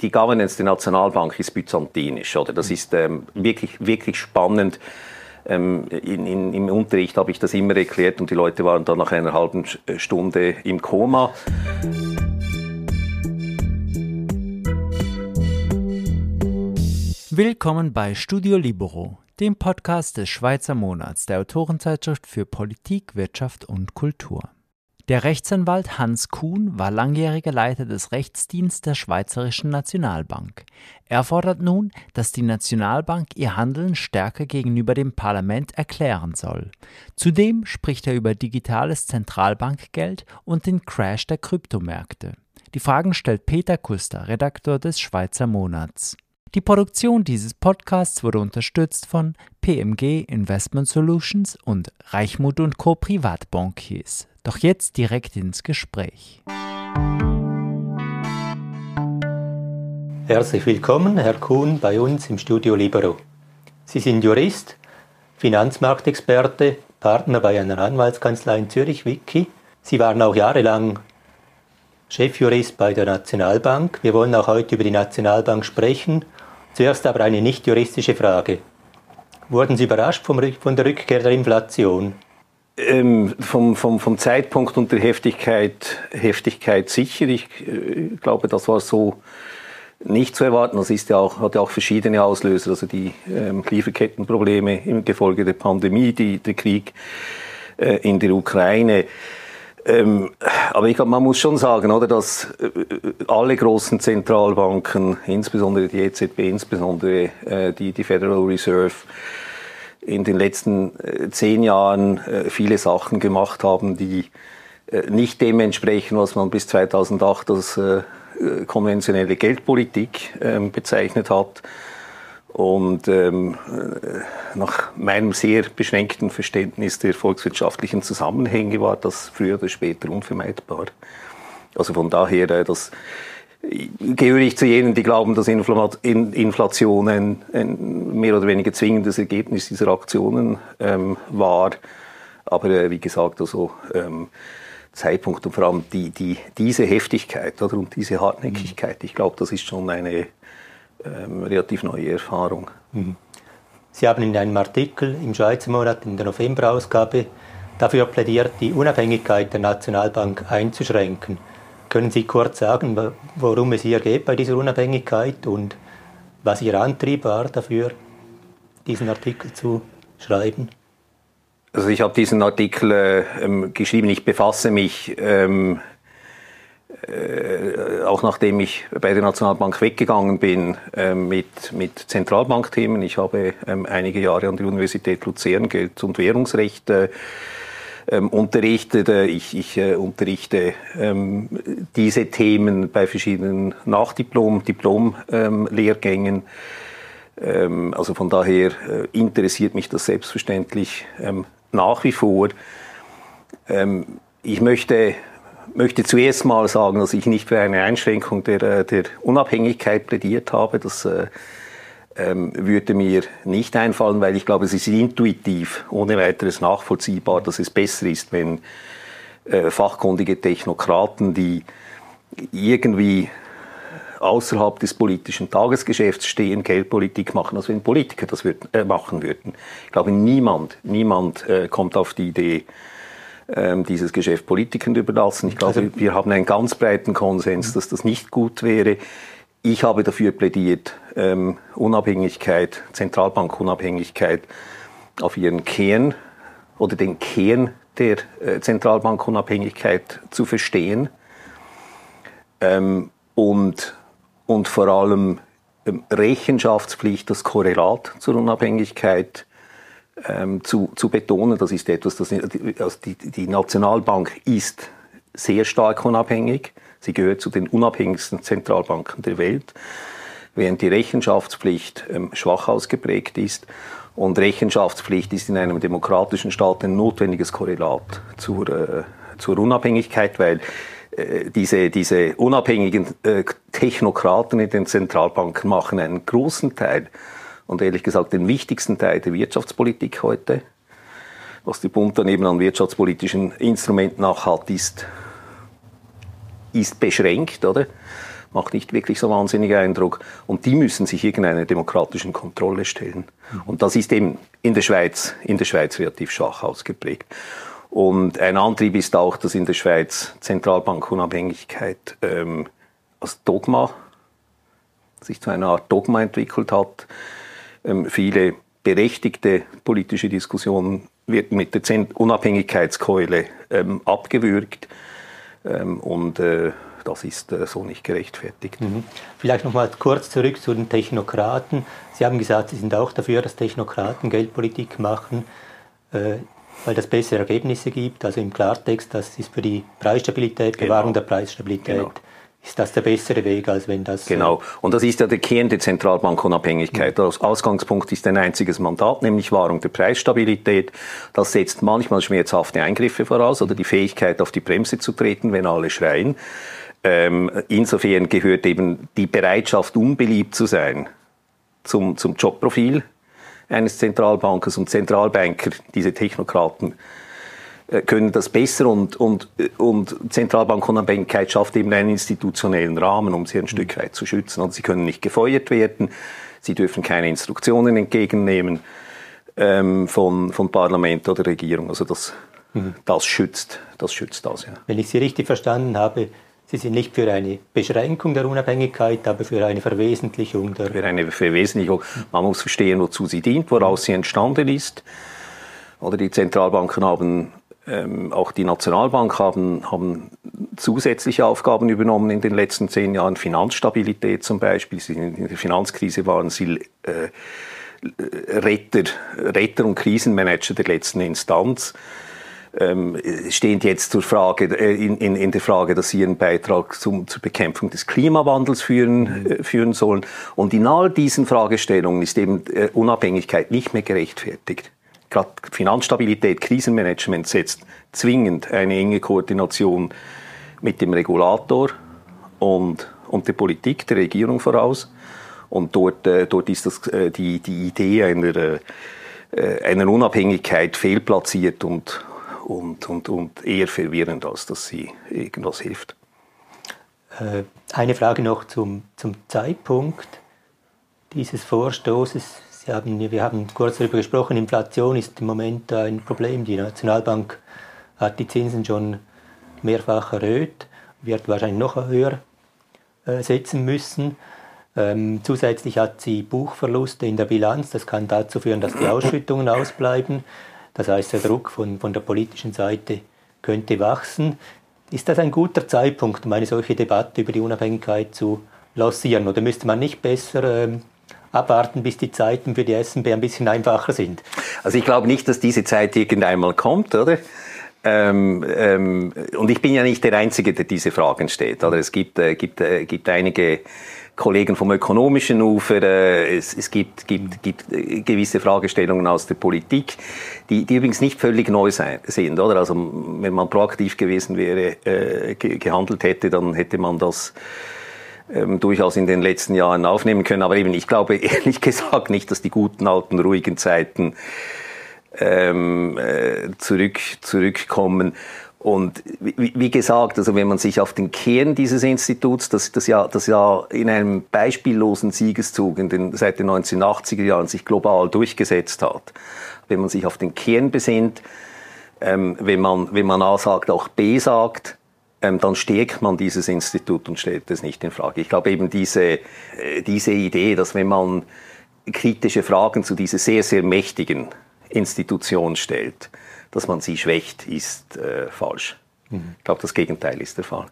Die Governance der Nationalbank ist byzantinisch, oder? Das ist ähm, wirklich, wirklich spannend. Ähm, in, in, Im Unterricht habe ich das immer erklärt und die Leute waren dann nach einer halben Stunde im Koma. Willkommen bei Studio Libero, dem Podcast des Schweizer Monats der Autorenzeitschrift für Politik, Wirtschaft und Kultur. Der Rechtsanwalt Hans Kuhn war langjähriger Leiter des Rechtsdienstes der Schweizerischen Nationalbank. Er fordert nun, dass die Nationalbank ihr Handeln stärker gegenüber dem Parlament erklären soll. Zudem spricht er über digitales Zentralbankgeld und den Crash der Kryptomärkte. Die Fragen stellt Peter Kuster, Redakteur des Schweizer Monats. Die Produktion dieses Podcasts wurde unterstützt von PMG Investment Solutions und Reichmut Co. Privatbankiers. Doch jetzt direkt ins Gespräch. Herzlich willkommen, Herr Kuhn, bei uns im Studio Libero. Sie sind Jurist, Finanzmarktexperte, Partner bei einer Anwaltskanzlei in Zürich, Wiki. Sie waren auch jahrelang Chefjurist bei der Nationalbank. Wir wollen auch heute über die Nationalbank sprechen. Zuerst aber eine nicht juristische Frage. Wurden Sie überrascht von der Rückkehr der Inflation? Ähm, vom, vom, vom Zeitpunkt und der Heftigkeit, Heftigkeit sicher. Ich äh, glaube, das war so nicht zu erwarten. Das ist ja auch, hat ja auch verschiedene Auslöser, also die ähm, Lieferkettenprobleme im Gefolge der Pandemie, die, der Krieg äh, in der Ukraine. Ähm, aber ich glaube, man muss schon sagen, oder, dass äh, alle großen Zentralbanken, insbesondere die EZB, insbesondere äh, die, die Federal Reserve, in den letzten äh, zehn Jahren äh, viele Sachen gemacht haben, die äh, nicht dem entsprechen, was man bis 2008 als konventionelle Geldpolitik ähm, bezeichnet hat. Und ähm, nach meinem sehr beschränkten Verständnis der volkswirtschaftlichen Zusammenhänge war das früher oder später unvermeidbar. Also von daher, das gehöre ich zu jenen, die glauben, dass Inflation ein, ein mehr oder weniger zwingendes Ergebnis dieser Aktionen ähm, war. Aber äh, wie gesagt, also ähm, Zeitpunkt und vor allem die, die, diese Heftigkeit oder, und diese Hartnäckigkeit, ich glaube, das ist schon eine ähm, relativ neue Erfahrung. Mhm. Sie haben in einem Artikel im Schweizer Monat in der Novemberausgabe dafür plädiert, die Unabhängigkeit der Nationalbank einzuschränken. Können Sie kurz sagen, worum es hier geht bei dieser Unabhängigkeit und was Ihr Antrieb war dafür, diesen Artikel zu schreiben? Also ich habe diesen Artikel äh, ähm, geschrieben, ich befasse mich ähm, äh, auch nachdem ich bei der Nationalbank weggegangen bin äh, mit, mit Zentralbankthemen. Ich habe ähm, einige Jahre an der Universität Luzern Geld- und Währungsrecht äh, ähm, unterrichtet. Ich, ich äh, unterrichte ähm, diese Themen bei verschiedenen Nachdiplom-, Diplom-Lehrgängen. Ähm, also von daher äh, interessiert mich das selbstverständlich ähm, nach wie vor. Ähm, ich möchte, möchte zuerst mal sagen, dass ich nicht für eine Einschränkung der, äh, der Unabhängigkeit plädiert habe. Das äh, ähm, würde mir nicht einfallen, weil ich glaube, es ist intuitiv ohne weiteres nachvollziehbar, dass es besser ist, wenn äh, fachkundige Technokraten, die irgendwie außerhalb des politischen Tagesgeschäfts stehen, Geldpolitik machen, als wenn Politiker das würd, äh, machen würden. Ich glaube, niemand, niemand äh, kommt auf die Idee, ähm, dieses Geschäft Politikern überlassen. Ich glaube, also, wir haben einen ganz breiten Konsens, dass das nicht gut wäre. Ich habe dafür plädiert, ähm, Unabhängigkeit, Zentralbankunabhängigkeit auf ihren Kern oder den Kern der äh, Zentralbankunabhängigkeit zu verstehen ähm, und, und vor allem ähm, Rechenschaftspflicht, das Korrelat zur Unabhängigkeit ähm, zu, zu betonen. Das ist etwas, das also die, die Nationalbank ist sehr stark unabhängig. Sie gehört zu den unabhängigsten Zentralbanken der Welt, während die Rechenschaftspflicht ähm, schwach ausgeprägt ist. Und Rechenschaftspflicht ist in einem demokratischen Staat ein notwendiges Korrelat zur, äh, zur Unabhängigkeit, weil äh, diese, diese unabhängigen äh, Technokraten in den Zentralbanken machen einen großen Teil und ehrlich gesagt den wichtigsten Teil der Wirtschaftspolitik heute. Was der Bund daneben an wirtschaftspolitischen Instrumenten auch hat, ist ist beschränkt, oder? macht nicht wirklich so wahnsinnig Eindruck. Und die müssen sich irgendeiner demokratischen Kontrolle stellen. Und das ist eben in der Schweiz, in der Schweiz relativ schwach ausgeprägt. Und ein Antrieb ist auch, dass in der Schweiz Zentralbankunabhängigkeit ähm, als Dogma sich zu einer Art Dogma entwickelt hat. Ähm, viele berechtigte politische Diskussionen wird mit der Unabhängigkeitskeule ähm, abgewürgt. Ähm, und äh, das ist äh, so nicht gerechtfertigt. Mhm. Vielleicht noch mal kurz zurück zu den Technokraten. Sie haben gesagt, Sie sind auch dafür, dass Technokraten Geldpolitik machen, äh, weil das bessere Ergebnisse gibt. Also im Klartext, das ist für die Preisstabilität, Bewahrung genau. der Preisstabilität. Genau ist das der bessere Weg, als wenn das. Äh, genau. Und das ist ja der Kern der Zentralbankunabhängigkeit. Mhm. Das Ausgangspunkt ist ein einziges Mandat, nämlich Wahrung der Preisstabilität. Das setzt manchmal schmerzhafte Eingriffe voraus oder die Fähigkeit, auf die Bremse zu treten, wenn alle schreien. Ähm, insofern gehört eben die Bereitschaft, unbeliebt zu sein, zum, zum Jobprofil eines Zentralbankers und Zentralbanker, diese Technokraten, können das besser und, und, und Zentralbankunabhängigkeit schafft eben einen institutionellen Rahmen, um sie ein Stück weit zu schützen. Und sie können nicht gefeuert werden, sie dürfen keine Instruktionen entgegennehmen ähm, von, von Parlament oder Regierung. Also das, mhm. das schützt, das schützt das. Ja. Wenn ich Sie richtig verstanden habe, Sie sind nicht für eine Beschränkung der Unabhängigkeit, aber für eine Verwesentlichung der. Für eine Verwesentlichung. Man muss verstehen, wozu sie dient, woraus sie entstanden ist. Oder die Zentralbanken haben ähm, auch die Nationalbank haben, haben zusätzliche Aufgaben übernommen in den letzten zehn Jahren. Finanzstabilität zum Beispiel. In der Finanzkrise waren sie äh, Retter, Retter und Krisenmanager der letzten Instanz. Ähm, stehen jetzt zur Frage, äh, in, in, in, der Frage, dass sie ihren Beitrag zum, zur Bekämpfung des Klimawandels führen, äh, führen sollen. Und in all diesen Fragestellungen ist eben äh, Unabhängigkeit nicht mehr gerechtfertigt gerade Finanzstabilität, Krisenmanagement setzt zwingend eine enge Koordination mit dem Regulator und, und der Politik, der Regierung voraus. Und dort, äh, dort ist das, äh, die, die Idee einer, äh, einer Unabhängigkeit fehlplatziert und, und, und, und eher verwirrend, als dass sie irgendwas hilft. Eine Frage noch zum, zum Zeitpunkt dieses Vorstoßes. Haben, wir haben kurz darüber gesprochen, Inflation ist im Moment ein Problem. Die Nationalbank hat die Zinsen schon mehrfach erhöht, wird wahrscheinlich noch höher äh, setzen müssen. Ähm, zusätzlich hat sie Buchverluste in der Bilanz. Das kann dazu führen, dass die Ausschüttungen ausbleiben. Das heißt, der Druck von, von der politischen Seite könnte wachsen. Ist das ein guter Zeitpunkt, um eine solche Debatte über die Unabhängigkeit zu lancieren? Oder müsste man nicht besser ähm, abwarten, bis die Zeiten für die SNB ein bisschen einfacher sind. Also ich glaube nicht, dass diese Zeit irgendeinmal kommt, oder? Ähm, ähm, und ich bin ja nicht der Einzige, der diese Fragen stellt. Oder? Es gibt, äh, gibt, äh, gibt einige Kollegen vom ökonomischen Ufer, äh, es, es gibt, gibt, gibt äh, gewisse Fragestellungen aus der Politik, die, die übrigens nicht völlig neu sein, sind. Oder? Also wenn man proaktiv gewesen wäre, äh, gehandelt hätte, dann hätte man das ähm, durchaus in den letzten Jahren aufnehmen können. Aber eben, ich glaube ehrlich gesagt nicht, dass die guten alten ruhigen Zeiten ähm, äh, zurück, zurückkommen. Und wie, wie, gesagt, also wenn man sich auf den Kern dieses Instituts, das, das, ja, das ja in einem beispiellosen Siegeszug in den, seit den 1980er Jahren sich global durchgesetzt hat, wenn man sich auf den Kern besinnt, ähm, wenn, man, wenn man A sagt, auch B sagt, dann stärkt man dieses Institut und stellt es nicht in Frage. Ich glaube eben diese, äh, diese Idee, dass wenn man kritische Fragen zu dieser sehr, sehr mächtigen Institution stellt, dass man sie schwächt, ist äh, falsch. Mhm. Ich glaube, das Gegenteil ist der Fall.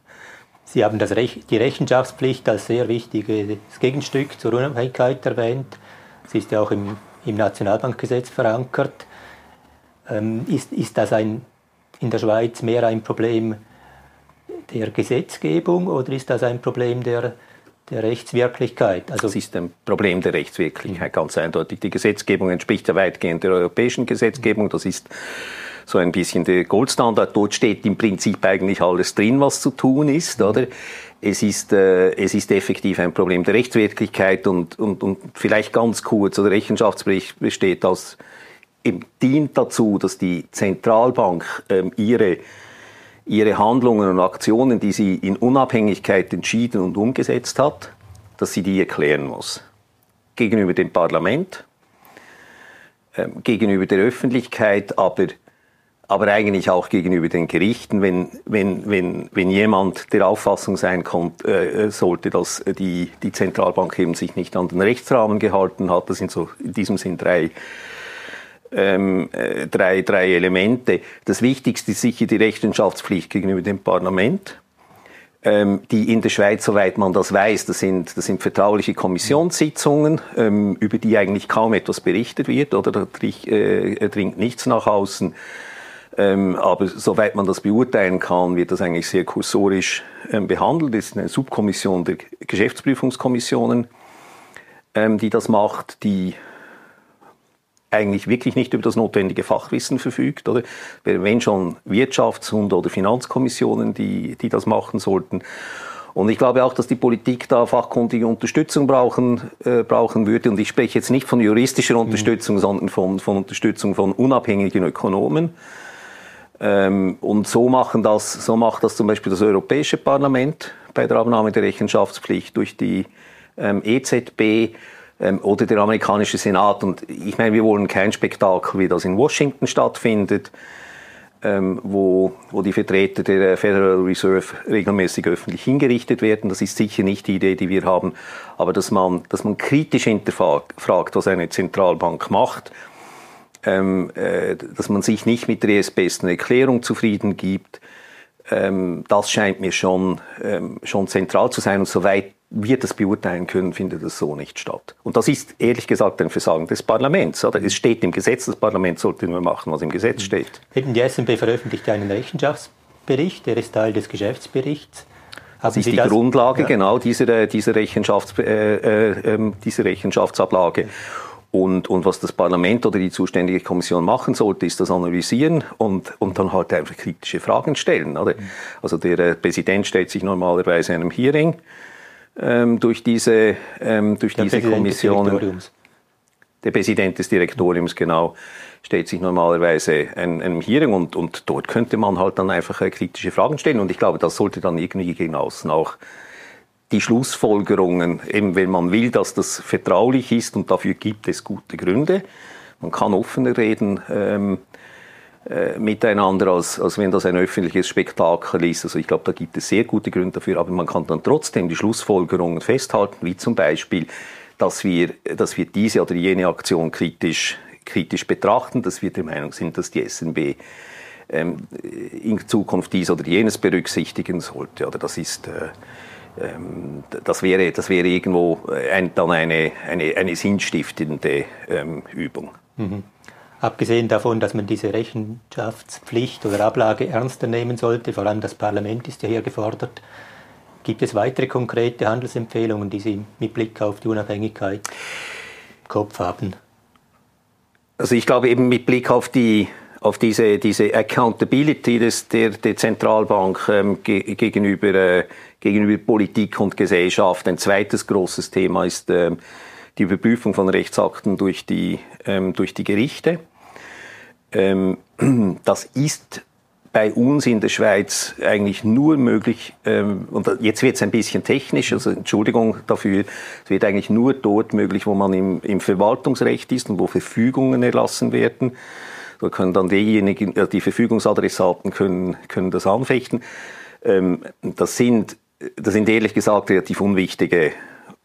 Sie haben Rech die Rechenschaftspflicht als sehr wichtiges Gegenstück zur Unabhängigkeit erwähnt. Sie ist ja auch im, im Nationalbankgesetz verankert. Ähm, ist, ist das ein, in der Schweiz mehr ein Problem der Gesetzgebung oder ist das ein Problem der, der Rechtswirklichkeit? Also das ist ein Problem der Rechtswirklichkeit, ganz eindeutig. Die Gesetzgebung entspricht ja weitgehend der europäischen Gesetzgebung. Das ist so ein bisschen der Goldstandard. Dort steht im Prinzip eigentlich alles drin, was zu tun ist, oder? Es ist, äh, es ist effektiv ein Problem der Rechtswirklichkeit und, und, und vielleicht ganz kurz, oder Rechenschaftsbericht besteht aus, eben dient dazu, dass die Zentralbank ähm, ihre ihre Handlungen und Aktionen, die sie in Unabhängigkeit entschieden und umgesetzt hat, dass sie die erklären muss. Gegenüber dem Parlament, äh, gegenüber der Öffentlichkeit, aber, aber eigentlich auch gegenüber den Gerichten, wenn, wenn, wenn, wenn jemand der Auffassung sein kommt, äh, sollte, dass die, die Zentralbank eben sich nicht an den Rechtsrahmen gehalten hat. Das sind so in diesem Sinn drei ähm, äh, drei, drei Elemente. Das Wichtigste ist sicher die Rechenschaftspflicht gegenüber dem Parlament ähm, die in der Schweiz, soweit man das weiß, das sind, das sind vertrauliche Kommissionssitzungen, ähm, über die eigentlich kaum etwas berichtet wird oder da äh, dringt nichts nach außen. Ähm, aber soweit man das beurteilen kann, wird das eigentlich sehr kursorisch behandelt. Es ist eine Subkommission der Geschäftsprüfungskommissionen, die das macht, die eigentlich wirklich nicht über das notwendige Fachwissen verfügt. Oder? Wenn schon Wirtschafts- und oder Finanzkommissionen, die, die das machen sollten. Und ich glaube auch, dass die Politik da fachkundige Unterstützung brauchen, äh, brauchen würde. Und ich spreche jetzt nicht von juristischer. Unterstützung, mhm. sondern von, von Unterstützung von unabhängigen Ökonomen. Ähm, und so, machen das, so macht das zum Beispiel das Europäische Parlament bei der Abnahme der Rechenschaftspflicht durch die ähm, EZB ähm, oder der amerikanische Senat. Und ich meine, wir wollen kein Spektakel, wie das in Washington stattfindet, ähm, wo, wo die Vertreter der Federal Reserve regelmäßig öffentlich hingerichtet werden. Das ist sicher nicht die Idee, die wir haben, aber dass man, dass man kritisch hinterfragt, was eine Zentralbank macht. Ähm, äh, dass man sich nicht mit der erstbesten Erklärung zufrieden gibt, ähm, das scheint mir schon, ähm, schon zentral zu sein. Und soweit wir das beurteilen können, findet das so nicht statt. Und das ist ehrlich gesagt ein Versagen des Parlaments. Oder? Es steht im Gesetz, das Parlament sollte nur machen, was im Gesetz mhm. steht. Eben die SNB veröffentlicht einen Rechenschaftsbericht, der ist Teil des Geschäftsberichts. Haben das ist Sie die das? Grundlage ja. genau dieser, dieser, Rechenschafts-, äh, äh, ähm, dieser Rechenschaftsablage. Und, und was das Parlament oder die zuständige Kommission machen sollte, ist das analysieren und, und dann halt einfach kritische Fragen stellen. Oder? Mhm. Also der äh, Präsident stellt sich normalerweise einem Hearing ähm, durch diese, ähm, durch der diese Kommissionen. Der Präsident des Direktoriums, genau, stellt sich normalerweise einem, einem Hearing und, und dort könnte man halt dann einfach äh, kritische Fragen stellen. Und ich glaube, das sollte dann irgendwie gegen außen auch die Schlussfolgerungen, eben wenn man will, dass das vertraulich ist und dafür gibt es gute Gründe. Man kann offener reden. Ähm, äh, miteinander, als, als wenn das ein öffentliches Spektakel ist. Also ich glaube, da gibt es sehr gute Gründe dafür, aber man kann dann trotzdem die Schlussfolgerungen festhalten, wie zum Beispiel, dass wir, dass wir diese oder jene Aktion kritisch, kritisch betrachten, dass wir der Meinung sind, dass die SNB ähm, in Zukunft dies oder jenes berücksichtigen sollte. Oder das ist äh, ähm, das wäre, das wäre irgendwo ein, dann eine, eine, eine sinnstiftende ähm, Übung. Mhm. Abgesehen davon, dass man diese Rechenschaftspflicht oder Ablage ernster nehmen sollte, vor allem das Parlament ist ja hier gefordert, gibt es weitere konkrete Handelsempfehlungen, die Sie mit Blick auf die Unabhängigkeit im Kopf haben? Also ich glaube eben mit Blick auf die auf diese, diese Accountability des, der, der Zentralbank ähm, ge gegenüber, äh, gegenüber Politik und Gesellschaft. Ein zweites großes Thema ist ähm, die Überprüfung von Rechtsakten durch die, ähm, durch die Gerichte. Ähm, das ist bei uns in der Schweiz eigentlich nur möglich, ähm, und jetzt wird es ein bisschen technisch, also Entschuldigung dafür, es wird eigentlich nur dort möglich, wo man im, im Verwaltungsrecht ist und wo Verfügungen erlassen werden. Da können dann diejenigen, äh, die Verfügungsadressaten können, können das anfechten. Ähm, das sind, das sind ehrlich gesagt relativ unwichtige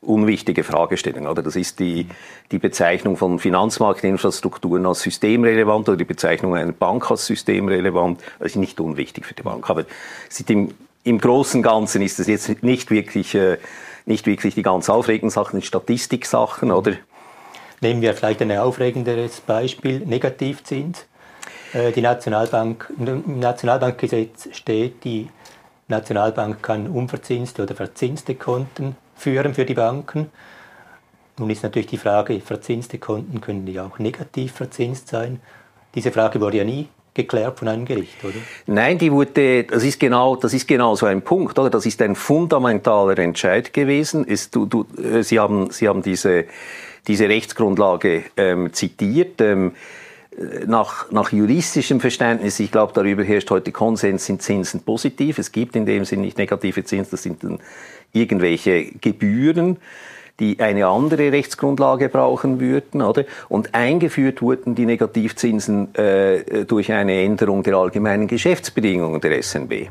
unwichtige Fragestellung. Oder? Das ist die, die Bezeichnung von Finanzmarktinfrastrukturen als systemrelevant oder die Bezeichnung einer Bank als systemrelevant. Das ist nicht unwichtig für die Bank. Aber im, im Großen und Ganzen ist es jetzt nicht wirklich, äh, nicht wirklich die ganz aufregenden Sachen, Statistiksachen, oder? Nehmen wir vielleicht ein aufregenderes Beispiel, Negativzins. Äh, die Nationalbank, Im Nationalbankgesetz steht, die Nationalbank kann unverzinste oder verzinste Konten führen für die Banken. Nun ist natürlich die Frage, verzinste Konten können ja auch negativ verzinst sein. Diese Frage wurde ja nie geklärt von einem Gericht, oder? Nein, die wurde, das ist genau, das ist genau so ein Punkt, oder? Das ist ein fundamentaler Entscheid gewesen. Es, du, du, äh, Sie haben, Sie haben diese, diese Rechtsgrundlage ähm, zitiert. Ähm, nach, nach juristischem Verständnis, ich glaube, darüber herrscht heute Konsens, sind Zinsen positiv. Es gibt in dem Sinne nicht negative Zinsen, das sind dann irgendwelche Gebühren die eine andere Rechtsgrundlage brauchen würden, oder? Und eingeführt wurden die Negativzinsen äh, durch eine Änderung der allgemeinen Geschäftsbedingungen der SNB.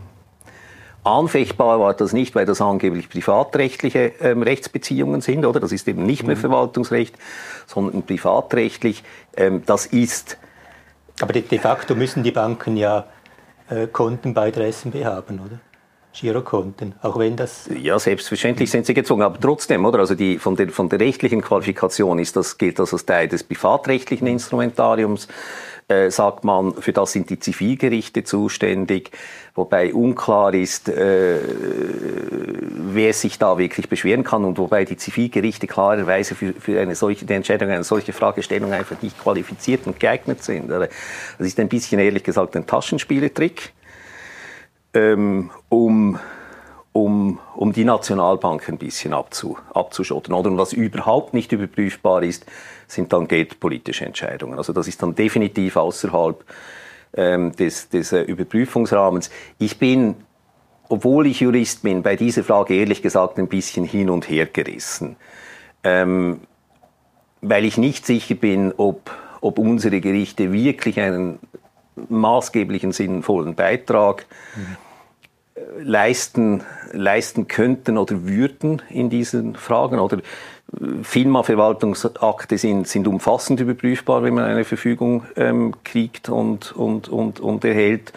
Anfechtbar war das nicht, weil das angeblich privatrechtliche ähm, Rechtsbeziehungen sind, oder? Das ist eben nicht mehr mhm. Verwaltungsrecht, sondern privatrechtlich. Ähm, das ist. Aber de, facto müssen die Banken ja äh, Konten bei der SNB haben, oder? Girokonten, auch wenn das... Ja, selbstverständlich sind sie gezwungen, aber trotzdem, oder? Also die, von, der, von der rechtlichen Qualifikation ist das, gilt das als Teil des privatrechtlichen Instrumentariums, äh, sagt man, für das sind die Zivilgerichte zuständig, wobei unklar ist, äh, wer sich da wirklich beschweren kann und wobei die Zivilgerichte klarerweise für, für eine solche, die Entscheidung einer solchen Fragestellung einfach nicht qualifiziert und geeignet sind. Das ist ein bisschen, ehrlich gesagt, ein Taschenspielertrick ähm, um, um, um die Nationalbank ein bisschen abzu, abzuschotten. Oder und was überhaupt nicht überprüfbar ist, sind dann geldpolitische Entscheidungen. Also das ist dann definitiv außerhalb ähm, des, des äh, Überprüfungsrahmens. Ich bin, obwohl ich Jurist bin, bei dieser Frage ehrlich gesagt ein bisschen hin und her gerissen. Ähm, weil ich nicht sicher bin, ob, ob unsere Gerichte wirklich einen maßgeblichen sinnvollen Beitrag mhm. leisten, leisten könnten oder würden in diesen Fragen. Oder äh, FINMA-Verwaltungsakte sind, sind umfassend überprüfbar, wenn man eine Verfügung ähm, kriegt und, und, und, und erhält.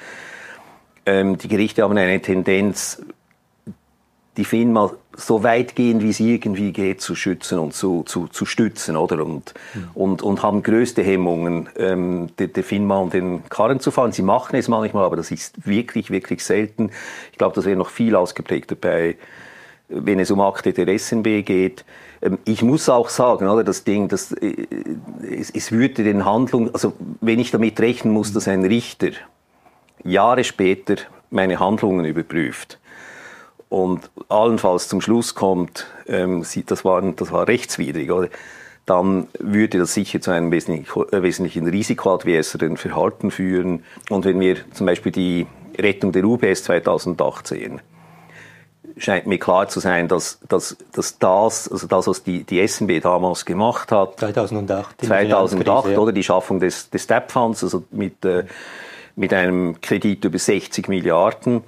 Ähm, die Gerichte haben eine Tendenz, die FINMA so weit gehen, wie es irgendwie geht, zu schützen und zu, zu, zu stützen, oder? Und, mhm. und, und haben größte Hemmungen, ähm, der, der FINMA um den Karren zu fahren. Sie machen es manchmal, aber das ist wirklich, wirklich selten. Ich glaube, das wäre noch viel ausgeprägter bei, wenn es um Akte der SNB geht. Ähm, ich muss auch sagen, oder, das Ding, das, äh, es, es würde den Handlungen, also wenn ich damit rechnen muss, dass ein Richter Jahre später meine Handlungen überprüft, und allenfalls zum Schluss kommt, ähm, das, war, das war rechtswidrig, oder? dann würde das sicher zu einem wesentlich, äh, wesentlichen risikoadverseren Verhalten führen. Und wenn wir zum Beispiel die Rettung der UBS 2008 sehen, scheint mir klar zu sein, dass, dass, dass das, also das, was die, die SNB damals gemacht hat, 2008, 2008 oder die Schaffung des, des Step Funds, also mit, äh, mit einem Kredit über 60 Milliarden,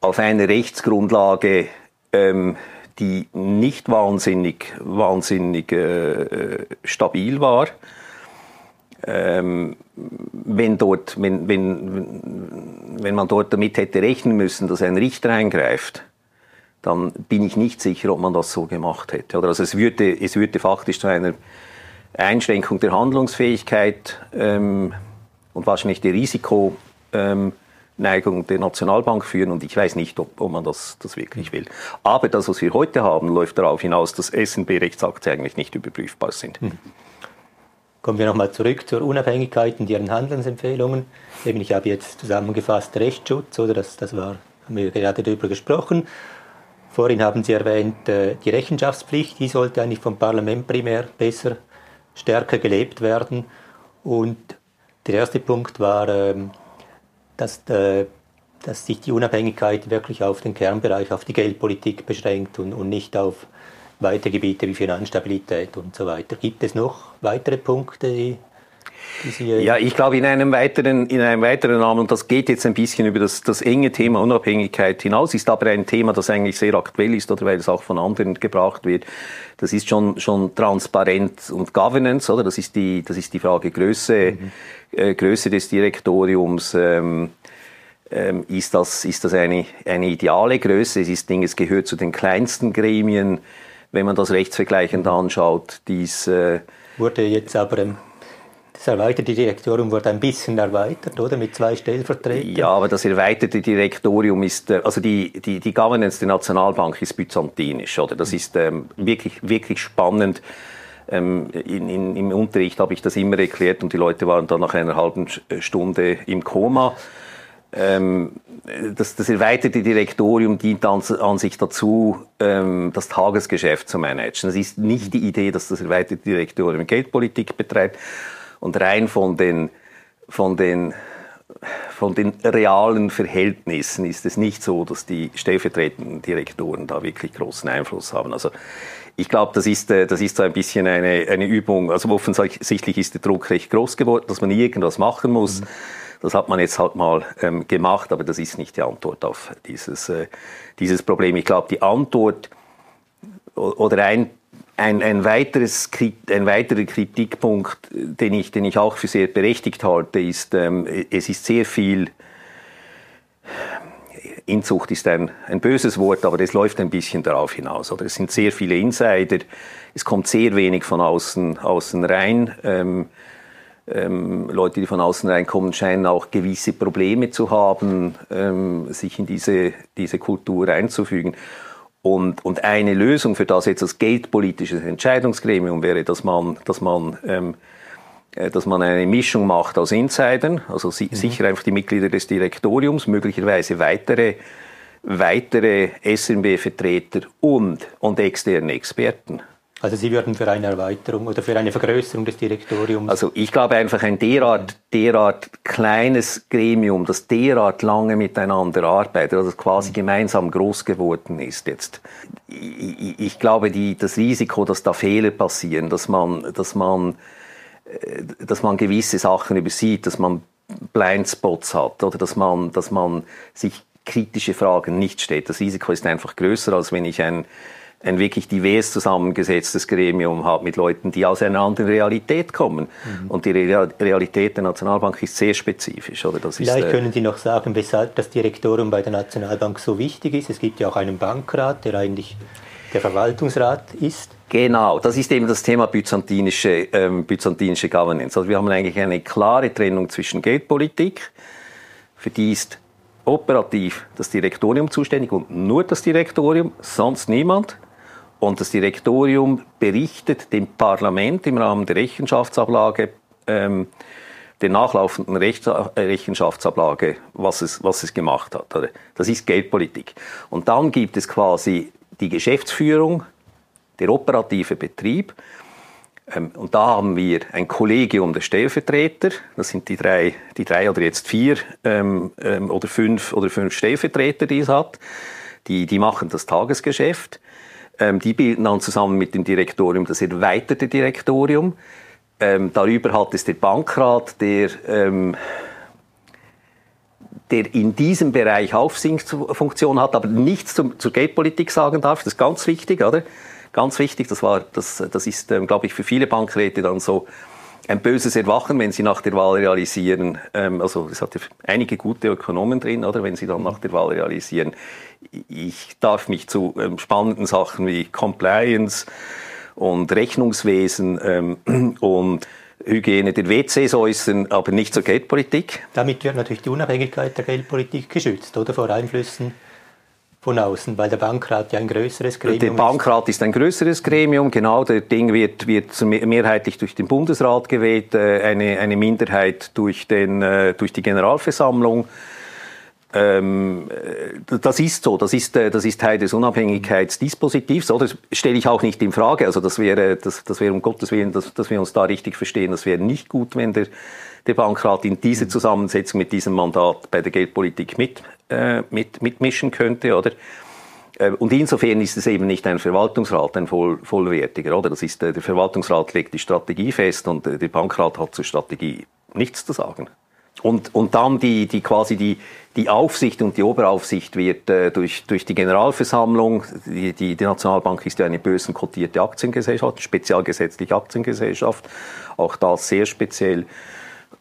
auf einer Rechtsgrundlage, ähm, die nicht wahnsinnig, wahnsinnig äh, stabil war. Ähm, wenn, dort, wenn, wenn, wenn man dort damit hätte rechnen müssen, dass ein Richter eingreift, dann bin ich nicht sicher, ob man das so gemacht hätte. Oder also es würde, es würde faktisch zu einer Einschränkung der Handlungsfähigkeit ähm, und wahrscheinlich der Risiko ähm, Neigung der Nationalbank führen und ich weiß nicht, ob, ob man das, das wirklich will. Aber das, was wir heute haben, läuft darauf hinaus, dass SNB-Rechtsakte eigentlich nicht überprüfbar sind. Hm. Kommen wir nochmal zurück zur Unabhängigkeit und Ihren Handlungsempfehlungen. Eben, ich habe jetzt zusammengefasst Rechtsschutz, oder das, das war, haben wir gerade darüber gesprochen. Vorhin haben Sie erwähnt, äh, die Rechenschaftspflicht, die sollte eigentlich vom Parlament primär besser, stärker gelebt werden. Und der erste Punkt war ähm, dass, äh, dass sich die Unabhängigkeit wirklich auf den Kernbereich, auf die Geldpolitik beschränkt und, und nicht auf weitere Gebiete wie Finanzstabilität und so weiter. Gibt es noch weitere Punkte, die ja, ich glaube, in einem weiteren, in einem weiteren Rahmen, und das geht jetzt ein bisschen über das, das enge Thema Unabhängigkeit hinaus, ist aber ein Thema, das eigentlich sehr aktuell ist oder weil es auch von anderen gebracht wird. Das ist schon, schon Transparenz und Governance, oder? Das ist die, das ist die Frage Größe, mhm. äh, Größe des Direktoriums. Ähm, ähm, ist das, ist das eine, eine ideale Größe? Es ist Ding, es gehört zu den kleinsten Gremien, wenn man das rechtsvergleichend anschaut. Dies, äh, wurde jetzt aber im das erweiterte Direktorium wurde ein bisschen erweitert, oder? Mit zwei Stellvertretern. Ja, aber das erweiterte Direktorium ist, äh, also die, die, die Governance der Nationalbank ist byzantinisch, oder? Das ist ähm, wirklich, wirklich spannend. Ähm, in, in, Im Unterricht habe ich das immer erklärt und die Leute waren dann nach einer halben äh, Stunde im Koma. Ähm, das, das erweiterte Direktorium dient an, an sich dazu, ähm, das Tagesgeschäft zu managen. Es ist nicht die Idee, dass das erweiterte Direktorium Geldpolitik betreibt, und rein von den von den von den realen Verhältnissen ist es nicht so, dass die stellvertretenden Direktoren da wirklich großen Einfluss haben. Also ich glaube, das ist, äh, das ist so ein bisschen eine, eine Übung. Also offensichtlich ist der Druck recht groß geworden, dass man irgendwas machen muss. Mhm. Das hat man jetzt halt mal ähm, gemacht, aber das ist nicht die Antwort auf dieses, äh, dieses Problem. Ich glaube, die Antwort oder ein, ein, ein, weiteres, ein weiterer Kritikpunkt, den ich, den ich auch für sehr berechtigt halte, ist, ähm, es ist sehr viel Inzucht ist ein, ein böses Wort, aber das läuft ein bisschen darauf hinaus. Oder es sind sehr viele Insider, es kommt sehr wenig von außen, außen rein. Ähm, ähm, Leute, die von außen reinkommen, scheinen auch gewisse Probleme zu haben, ähm, sich in diese, diese Kultur einzufügen. Und, und eine Lösung für das jetzt als geldpolitisches Entscheidungsgremium wäre, dass man, dass man ähm, äh, dass man eine Mischung macht aus Insidern, also si mhm. sicher einfach die Mitglieder des Direktoriums, möglicherweise weitere, weitere SNB-Vertreter und, und externe Experten. Also Sie würden für eine Erweiterung oder für eine Vergrößerung des Direktoriums? Also ich glaube einfach ein derart, derart kleines Gremium, das derart lange miteinander arbeitet, also quasi mhm. gemeinsam groß geworden ist jetzt. Ich, ich glaube, die, das Risiko, dass da Fehler passieren, dass man, dass man äh, dass man gewisse Sachen übersieht, dass man Blindspots hat oder dass man, dass man sich kritische Fragen nicht stellt. Das Risiko ist einfach größer, als wenn ich ein, ein wirklich divers zusammengesetztes Gremium habe mit Leuten, die aus einer anderen Realität kommen. Mhm. Und die Realität der Nationalbank ist sehr spezifisch. Oder? Das Vielleicht ist, äh, können Sie noch sagen, weshalb das Direktorium bei der Nationalbank so wichtig ist. Es gibt ja auch einen Bankrat, der eigentlich der Verwaltungsrat ist. Genau, das ist eben das Thema byzantinische, ähm, byzantinische Governance. Also wir haben eigentlich eine klare Trennung zwischen Geldpolitik, für die ist operativ das Direktorium zuständig und nur das Direktorium, sonst niemand. Und das Direktorium berichtet dem Parlament im Rahmen der Rechenschaftsablage, ähm, der nachlaufenden Rechenschaftsablage, was es, was es gemacht hat. Das ist Geldpolitik. Und dann gibt es quasi die Geschäftsführung, der operative Betrieb. Ähm, und da haben wir ein Kollegium der Stellvertreter. Das sind die drei, die drei oder jetzt vier ähm, ähm, oder fünf oder fünf Stellvertreter, die es hat. Die, die machen das Tagesgeschäft. Ähm, die bilden dann zusammen mit dem Direktorium das erweiterte Direktorium. Ähm, darüber hat es der Bankrat, der ähm, der in diesem Bereich Aufsichtsfunktion hat, aber nichts zum, zur Geldpolitik sagen darf. Das ist ganz wichtig, oder? Ganz wichtig. Das war, das, das ist, glaube ich, für viele Bankräte dann so ein böses Erwachen, wenn sie nach der Wahl realisieren. Ähm, also es hat ja einige gute Ökonomen drin, oder? Wenn sie dann nach der Wahl realisieren, ich darf mich zu ähm, spannenden Sachen wie Compliance und Rechnungswesen ähm, und Hygiene der WCs äußern, aber nicht zur Geldpolitik. Damit wird natürlich die Unabhängigkeit der Geldpolitik geschützt, oder vor Einflüssen von außen, weil der Bankrat ja ein größeres Gremium ist. Der Bankrat ist ein größeres Gremium, genau. Der Ding wird, wird mehrheitlich durch den Bundesrat gewählt, äh, eine, eine Minderheit durch, den, äh, durch die Generalversammlung. Ähm, äh, das ist so, das ist, das ist Teil des Unabhängigkeitsdispositivs, oder? Das stelle ich auch nicht in Frage. Also das wäre, das, das wäre um Gottes Willen, dass, dass wir uns da richtig verstehen, das wäre nicht gut, wenn der, der Bankrat in dieser mhm. Zusammensetzung mit diesem Mandat bei der Geldpolitik mit, äh, mit, mitmischen könnte, oder? Äh, und insofern ist es eben nicht ein Verwaltungsrat, ein voll, vollwertiger, oder? Das ist, der Verwaltungsrat legt die Strategie fest und der Bankrat hat zur Strategie nichts zu sagen. Und, und dann die, die quasi die, die Aufsicht und die Oberaufsicht wird äh, durch, durch die Generalversammlung, die, die, die Nationalbank ist ja eine börsenkotierte Aktiengesellschaft, spezialgesetzliche Aktiengesellschaft, auch das sehr speziell,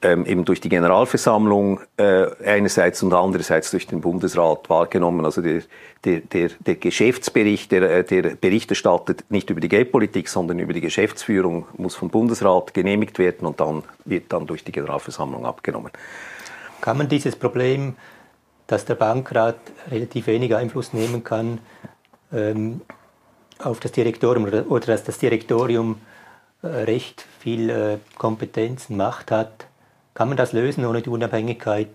ähm, eben durch die Generalversammlung äh, einerseits und andererseits durch den Bundesrat wahrgenommen. Also der, der, der, der Geschäftsbericht, der, äh, der Bericht erstattet nicht über die Geldpolitik, sondern über die Geschäftsführung, muss vom Bundesrat genehmigt werden und dann wird dann durch die Generalversammlung abgenommen. Kann man dieses Problem, dass der Bankrat relativ wenig Einfluss nehmen kann ähm, auf das Direktorium oder, oder dass das Direktorium äh, recht viel äh, Kompetenzen, Macht hat, kann man das lösen, ohne die Unabhängigkeit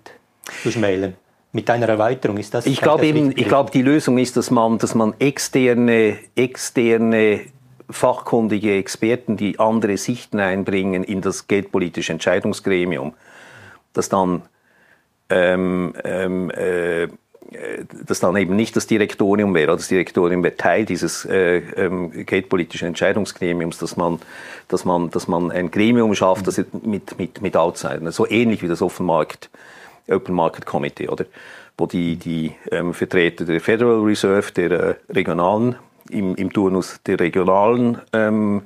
zu schmälern? Mit einer Erweiterung ist das? Ich glaube eben, ich glaube, die Lösung ist, dass man, dass man externe, externe fachkundige Experten, die andere Sichten einbringen, in das geldpolitische Entscheidungsgremium dass dann ähm, ähm, äh, dass dann eben nicht das Direktorium wäre, das Direktorium wäre Teil dieses äh, ähm, geldpolitischen Entscheidungsgremiums, dass man, dass man, dass man ein Gremium schafft, das mit, mit, mit Outsidern, so ähnlich wie das Open Market, Open Market Committee, oder? Wo die, die ähm, Vertreter der Federal Reserve, der äh, regionalen, im, im Turnus der regionalen ähm,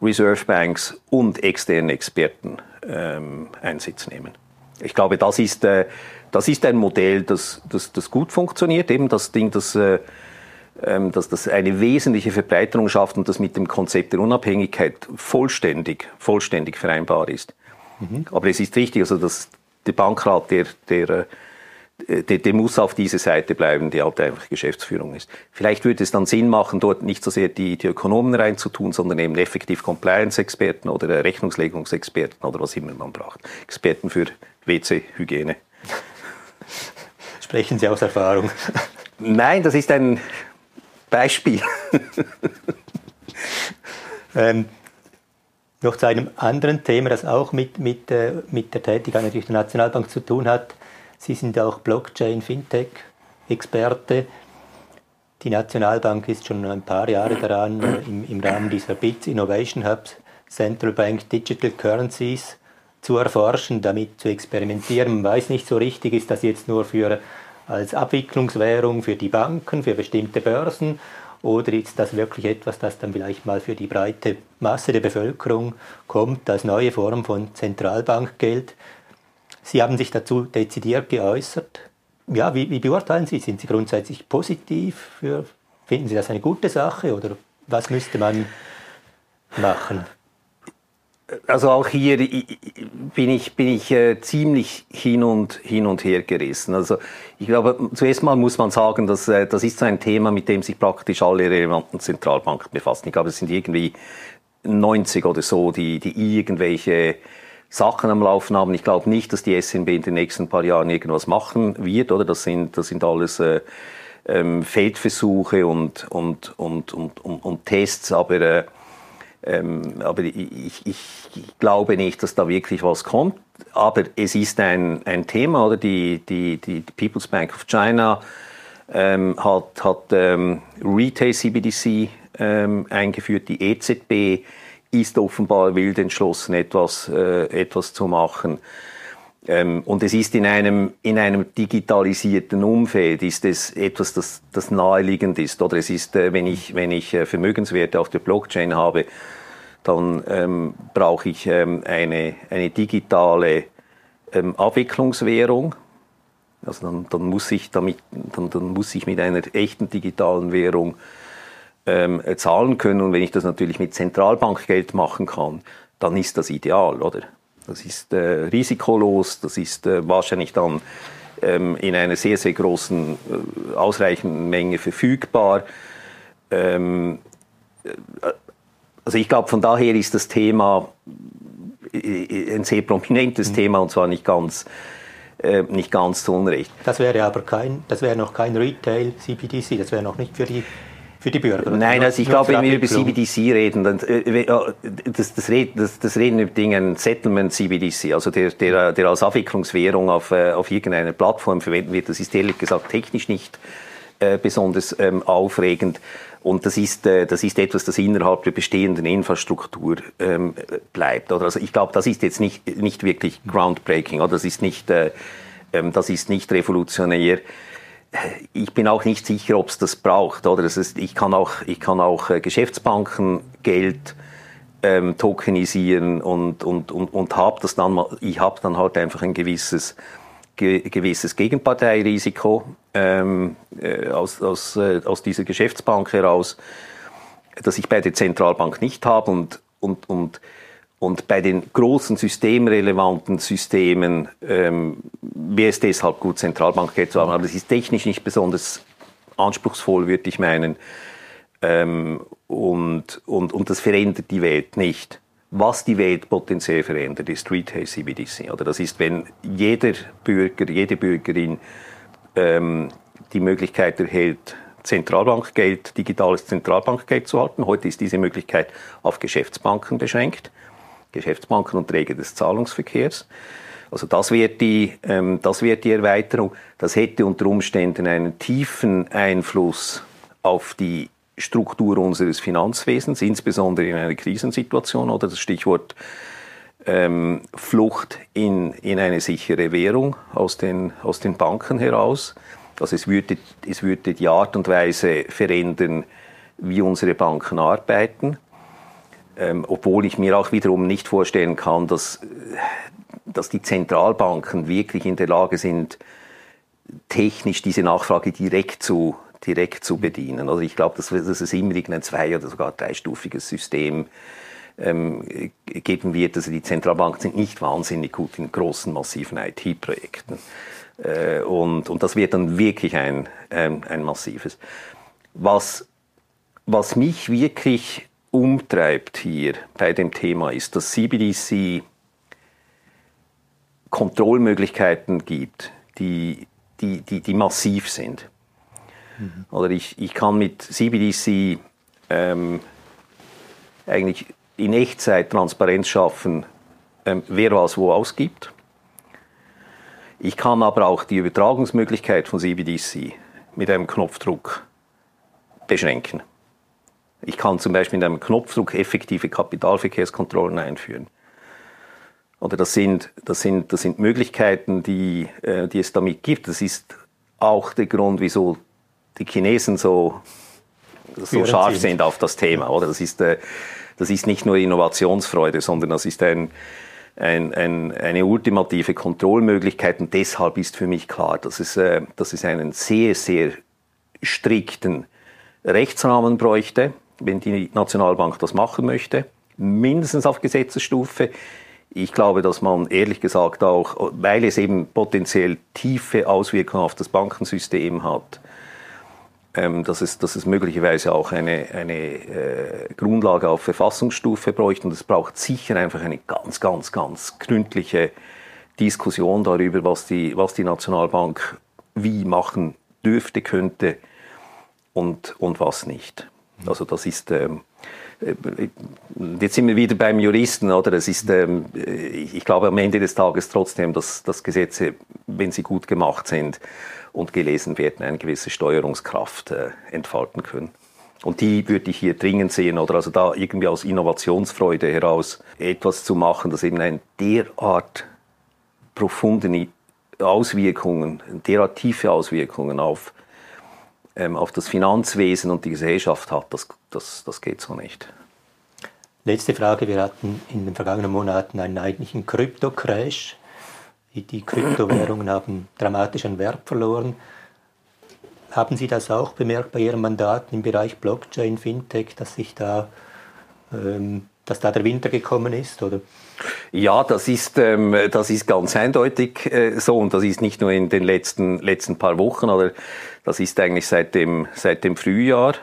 Reserve Banks und externen Experten ähm, Einsitz nehmen. Ich glaube, das ist, äh, das ist ein Modell, das, das, das gut funktioniert. Eben das Ding, das, äh, ähm, dass das eine wesentliche Verbreiterung schafft und das mit dem Konzept der Unabhängigkeit vollständig, vollständig vereinbar ist. Mhm. Aber es ist richtig, also dass der Bankrat, der, der äh, der, der, muss auf diese Seite bleiben, die halt einfach Geschäftsführung ist. Vielleicht würde es dann Sinn machen, dort nicht so sehr die, die Ökonomen reinzutun, sondern eben effektiv Compliance-Experten oder Rechnungslegungsexperten oder was immer man braucht. Experten für WC-Hygiene. Sprechen Sie aus Erfahrung? Nein, das ist ein Beispiel. ähm, noch zu einem anderen Thema, das auch mit, mit, äh, mit der Tätigkeit natürlich der Nationalbank zu tun hat. Sie sind auch Blockchain-Fintech-Experte. Die Nationalbank ist schon ein paar Jahre daran, äh, im, im Rahmen dieser BITS Innovation Hubs Central Bank Digital Currencies zu erforschen, damit zu experimentieren. Man weiß nicht so richtig, ist das jetzt nur für als Abwicklungswährung für die Banken, für bestimmte Börsen oder ist das wirklich etwas, das dann vielleicht mal für die breite Masse der Bevölkerung kommt, als neue Form von Zentralbankgeld? Sie haben sich dazu dezidiert geäußert. Ja, wie, wie beurteilen Sie? Sind Sie grundsätzlich positiv? Für, finden Sie das eine gute Sache oder was müsste man machen? Also auch hier bin ich, bin ich äh, ziemlich hin und, hin und her gerissen. Also ich glaube, zuerst mal muss man sagen, dass äh, das ist so ein Thema, mit dem sich praktisch alle relevanten Zentralbanken befassen. Ich glaube, es sind irgendwie 90 oder so, die, die irgendwelche Sachen am Laufen haben. Ich glaube nicht, dass die SNB in den nächsten paar Jahren irgendwas machen wird, oder? Das sind, das sind alles äh, ähm, Feldversuche und, und, und, und, und, und Tests, aber äh, ähm, aber ich, ich, glaube nicht, dass da wirklich was kommt. Aber es ist ein, ein Thema, oder? Die, die, die People's Bank of China ähm, hat, hat ähm, Retail CBDC ähm, eingeführt. Die EZB ist offenbar wild entschlossen, etwas, äh, etwas zu machen. Ähm, und es ist in einem, in einem digitalisierten Umfeld, ist es etwas, das, das naheliegend ist. Oder es ist, äh, wenn ich, wenn ich äh, Vermögenswerte auf der Blockchain habe, dann ähm, brauche ich ähm, eine, eine digitale ähm, Abwicklungswährung. Also dann, dann, muss ich damit, dann, dann muss ich mit einer echten digitalen Währung ähm, zahlen können. Und wenn ich das natürlich mit Zentralbankgeld machen kann, dann ist das ideal, oder? Das ist äh, risikolos, das ist äh, wahrscheinlich dann ähm, in einer sehr, sehr großen, äh, ausreichenden Menge verfügbar. Ähm, äh, also ich glaube, von daher ist das Thema ein sehr prominentes mhm. Thema und zwar nicht ganz, äh, nicht ganz zu Unrecht. Das wäre aber kein, das wäre noch kein Retail CBDC, das wäre noch nicht für die für die Bürger? Nein, also ich glaube, wenn wir über CBDC reden, dann, äh, das, das, das, das reden über Dinge, Settlement CBDC, also der, der, der als Abwicklungswährung auf, äh, auf irgendeiner Plattform verwendet wird, das ist ehrlich gesagt technisch nicht äh, besonders ähm, aufregend. Und das ist, äh, das ist etwas, das innerhalb der bestehenden Infrastruktur ähm, bleibt. Oder? Also ich glaube, das ist jetzt nicht, nicht wirklich groundbreaking, oder? Das ist nicht, äh, ähm, das ist nicht revolutionär ich bin auch nicht sicher, ob es das braucht. Oder? Das ist, ich kann auch, ich kann auch äh, Geschäftsbanken Geld ähm, tokenisieren und, und, und, und habe das dann, ich habe dann halt einfach ein gewisses, ge, gewisses Gegenparteirisiko ähm, äh, aus, aus, äh, aus dieser Geschäftsbank heraus, das ich bei der Zentralbank nicht habe und, und, und und bei den großen systemrelevanten Systemen ähm, wäre es deshalb gut, Zentralbankgeld zu haben. Aber das ist technisch nicht besonders anspruchsvoll, würde ich meinen. Ähm, und, und, und das verändert die Welt nicht. Was die Welt potenziell verändert, ist Retail CBDC. Oder das ist, wenn jeder Bürger, jede Bürgerin ähm, die Möglichkeit erhält, Zentralbankgeld, digitales Zentralbankgeld zu halten. Heute ist diese Möglichkeit auf Geschäftsbanken beschränkt. Geschäftsbanken und Träger des Zahlungsverkehrs. Also das wird, die, ähm, das wird die Erweiterung. Das hätte unter Umständen einen tiefen Einfluss auf die Struktur unseres Finanzwesens, insbesondere in einer Krisensituation oder das Stichwort ähm, Flucht in, in eine sichere Währung aus den, aus den Banken heraus. Also es würde, es würde die Art und Weise verändern, wie unsere Banken arbeiten. Ähm, obwohl ich mir auch wiederum nicht vorstellen kann, dass, dass die Zentralbanken wirklich in der Lage sind, technisch diese Nachfrage direkt zu, direkt zu bedienen. Also ich glaube, dass, dass es immer ein zwei- oder sogar dreistufiges System ähm, geben wird. Also die Zentralbanken sind nicht wahnsinnig gut in großen, massiven IT-Projekten. Äh, und, und das wird dann wirklich ein, ähm, ein massives. Was, was mich wirklich umtreibt hier bei dem Thema ist, dass CBDC Kontrollmöglichkeiten gibt, die, die, die, die massiv sind. Mhm. Oder ich, ich kann mit CBDC ähm, eigentlich in Echtzeit Transparenz schaffen, ähm, wer was wo ausgibt. Ich kann aber auch die Übertragungsmöglichkeit von CBDC mit einem Knopfdruck beschränken. Ich kann zum Beispiel mit einem Knopfdruck effektive Kapitalverkehrskontrollen einführen. Oder das sind, das sind, das sind Möglichkeiten, die, äh, die es damit gibt. Das ist auch der Grund, wieso die Chinesen so, so scharf sind auf das Thema. Oder? Das, ist, äh, das ist nicht nur Innovationsfreude, sondern das ist ein, ein, ein, eine ultimative Kontrollmöglichkeit. Und deshalb ist für mich klar, dass es, äh, dass es einen sehr, sehr strikten Rechtsrahmen bräuchte, wenn die Nationalbank das machen möchte, mindestens auf Gesetzesstufe. Ich glaube, dass man ehrlich gesagt auch, weil es eben potenziell tiefe Auswirkungen auf das Bankensystem hat, ähm, dass, es, dass es möglicherweise auch eine, eine äh, Grundlage auf Verfassungsstufe bräuchte. Und es braucht sicher einfach eine ganz, ganz, ganz gründliche Diskussion darüber, was die, was die Nationalbank wie machen dürfte, könnte und, und was nicht. Also das ist, ähm, äh, jetzt sind wir wieder beim Juristen, oder? Das ist, ähm, ich glaube am Ende des Tages trotzdem, dass, dass Gesetze, wenn sie gut gemacht sind und gelesen werden, eine gewisse Steuerungskraft äh, entfalten können. Und die würde ich hier dringend sehen, oder also da irgendwie aus Innovationsfreude heraus etwas zu machen, das eben ein derart profunde Auswirkungen, derart tiefe Auswirkungen auf ähm, auf das Finanzwesen und die Gesellschaft hat, das, das, das geht so nicht. Letzte Frage. Wir hatten in den vergangenen Monaten einen eigentlichen Krypto-Crash. Die Kryptowährungen haben dramatisch an Wert verloren. Haben Sie das auch bemerkt bei Ihren Mandaten im Bereich Blockchain, Fintech, dass sich da, ähm, dass da der Winter gekommen ist? Oder? Ja, das ist, ähm, das ist ganz eindeutig äh, so und das ist nicht nur in den letzten, letzten paar Wochen, oder das ist eigentlich seit dem, seit dem Frühjahr.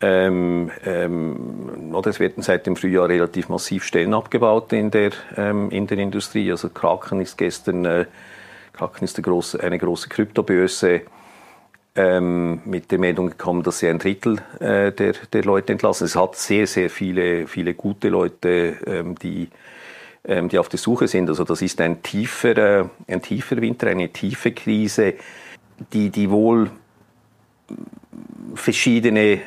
Ähm, ähm, es werden seit dem Frühjahr relativ massiv Stellen abgebaut in der, ähm, in der Industrie. Also Kraken ist gestern, äh, Kraken ist eine große, eine große Kryptobörse ähm, mit der Meldung gekommen, dass sie ein Drittel äh, der, der Leute entlassen. Es hat sehr, sehr viele, viele gute Leute, ähm, die, die auf der Suche sind. Also das ist ein tiefer, äh, ein tiefer Winter, eine tiefe Krise die, die wohl verschiedene,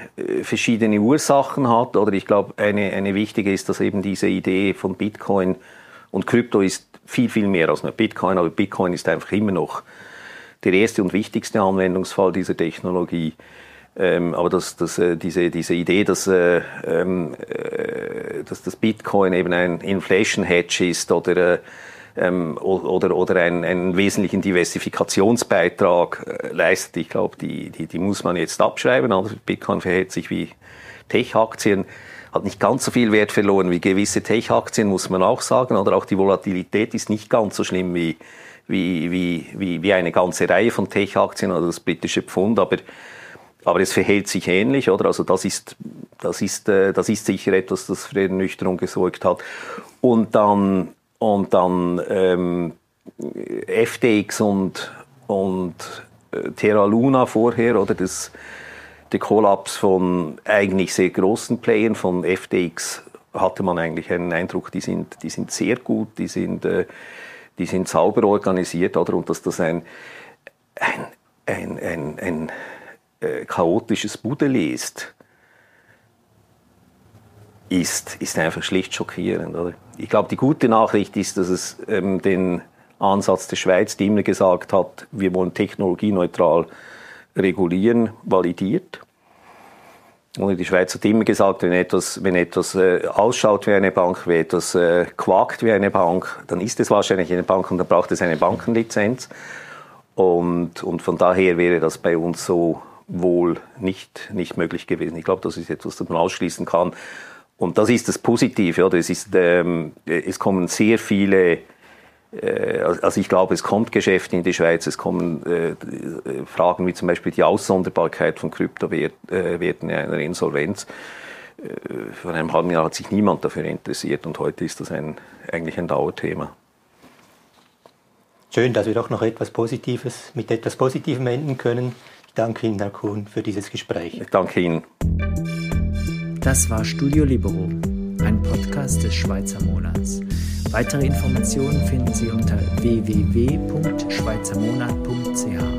verschiedene Ursachen hat. Oder ich glaube, eine, eine wichtige ist, dass eben diese Idee von Bitcoin und Krypto ist viel, viel mehr als nur Bitcoin, aber Bitcoin ist einfach immer noch der erste und wichtigste Anwendungsfall dieser Technologie. Ähm, aber dass, dass, äh, diese, diese Idee, dass, äh, ähm, äh, dass das Bitcoin eben ein Inflation Hedge ist oder äh, ähm, oder, oder einen, einen wesentlichen Diversifikationsbeitrag äh, leistet. Ich glaube, die, die, die muss man jetzt abschreiben. Also Bitcoin verhält sich wie Tech-Aktien hat nicht ganz so viel Wert verloren wie gewisse Tech-Aktien, muss man auch sagen. Oder auch die Volatilität ist nicht ganz so schlimm wie, wie, wie, wie, wie eine ganze Reihe von Tech-Aktien oder das britische Pfund. Aber, aber es verhält sich ähnlich, oder? Also das ist, das ist, äh, das ist sicher etwas, das für Ernüchterung gesorgt hat. Und dann und dann ähm, FTX und, und äh, Terra Luna vorher, oder das, der Kollaps von eigentlich sehr großen Playern, von FTX hatte man eigentlich einen Eindruck, die sind, die sind sehr gut, die sind, äh, die sind sauber organisiert, oder? Und dass das ein, ein, ein, ein, ein äh, chaotisches Budeli ist, ist, ist einfach schlicht schockierend. Oder? Ich glaube, die gute Nachricht ist, dass es ähm, den Ansatz der Schweiz, die immer gesagt hat, wir wollen technologieneutral regulieren, validiert. Und die Schweiz hat immer gesagt, wenn etwas, wenn etwas äh, ausschaut wie eine Bank, wenn etwas äh, quakt wie eine Bank, dann ist es wahrscheinlich eine Bank und dann braucht es eine Bankenlizenz. Und, und von daher wäre das bei uns so wohl nicht, nicht möglich gewesen. Ich glaube, das ist etwas, das man ausschließen kann. Und das ist das Positive. Oder? Es, ist, ähm, es kommen sehr viele äh, also ich glaube, es kommt Geschäfte in die Schweiz, es kommen äh, Fragen wie zum Beispiel die Aussonderbarkeit von Kryptowerten äh, in einer Insolvenz. Äh, vor einem halben Jahr hat sich niemand dafür interessiert und heute ist das ein, eigentlich ein Dauerthema. Schön, dass wir doch noch etwas Positives mit etwas Positivem enden können. Ich danke Ihnen, Herr Kuhn, für dieses Gespräch. Ich danke Ihnen. Das war Studio Libero, ein Podcast des Schweizer Monats. Weitere Informationen finden Sie unter www.schweizermonat.ch.